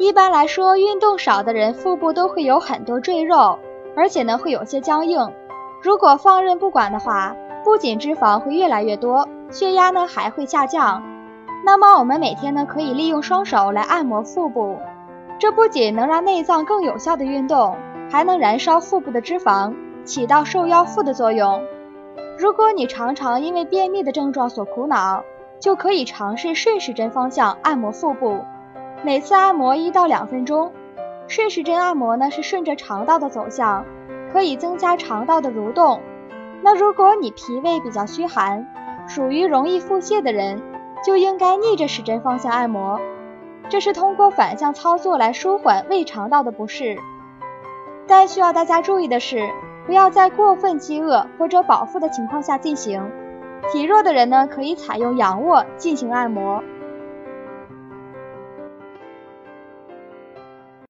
一般来说，运动少的人腹部都会有很多赘肉，而且呢会有些僵硬。如果放任不管的话，不仅脂肪会越来越多，血压呢还会下降。那么我们每天呢可以利用双手来按摩腹部，这不仅能让内脏更有效的运动，还能燃烧腹部的脂肪，起到瘦腰腹的作用。如果你常常因为便秘的症状所苦恼，就可以尝试顺时针方向按摩腹部，每次按摩一到两分钟。顺时针按摩呢是顺着肠道的走向，可以增加肠道的蠕动。那如果你脾胃比较虚寒，属于容易腹泻的人，就应该逆着时针方向按摩，这是通过反向操作来舒缓胃肠道的不适。但需要大家注意的是。不要在过分饥饿或者饱腹的情况下进行。体弱的人呢，可以采用仰卧进行按摩。